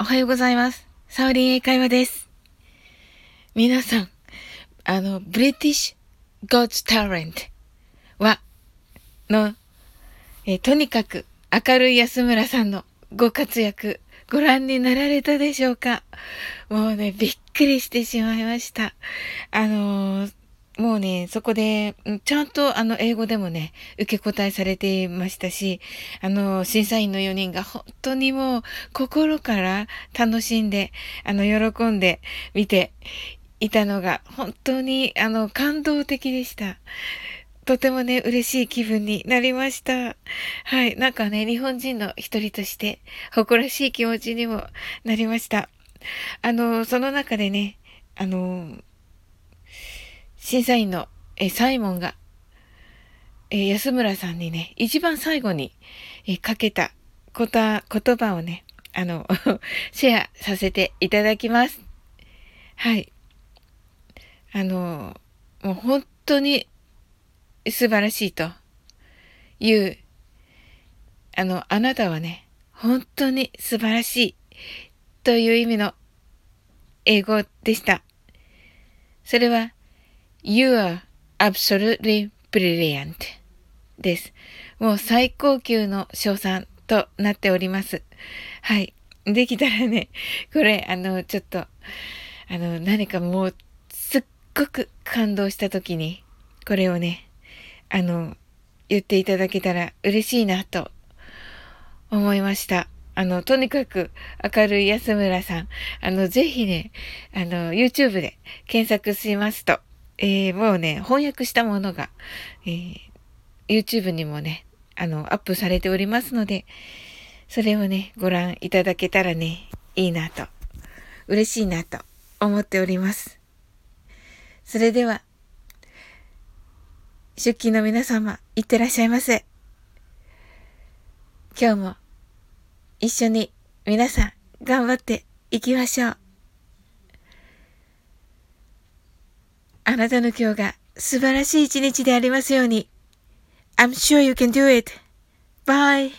おはようございます。サオリン英会話です。皆さん、あの、ブリティッシュ・ゴッツ・タレントは、の、えとにかく明るい安村さんのご活躍、ご覧になられたでしょうかもうね、びっくりしてしまいました。あのー、もうね、そこで、ちゃんとあの英語でもね、受け答えされていましたし、あの、審査員の4人が本当にもう心から楽しんで、あの、喜んで見ていたのが本当にあの、感動的でした。とてもね、嬉しい気分になりました。はい。なんかね、日本人の一人として、誇らしい気持ちにもなりました。あの、その中でね、あの、審査員のえサイモンが、え安村さんにね、一番最後に、えかけたこと、言葉をね、あの、シェアさせていただきます。はい。あの、もう本当に素晴らしいという、あの、あなたはね、本当に素晴らしいという意味の英語でした。それは、You are absolutely brilliant です。もう最高級の賞賛となっております。はい。できたらね、これ、あの、ちょっと、あの、何かもう、すっごく感動した時に、これをね、あの、言っていただけたら嬉しいなと思いました。あの、とにかく明るい安村さん、あの、ぜひね、あの、YouTube で検索しますと、えー、もうね、翻訳したものが、えー、YouTube にもね、あの、アップされておりますので、それをね、ご覧いただけたらね、いいなと、嬉しいなと思っております。それでは、出勤の皆様、いってらっしゃいませ。今日も一緒に皆さん頑張っていきましょう。あなたの今日が素晴らしい一日でありますように。I'm sure you can do it. Bye.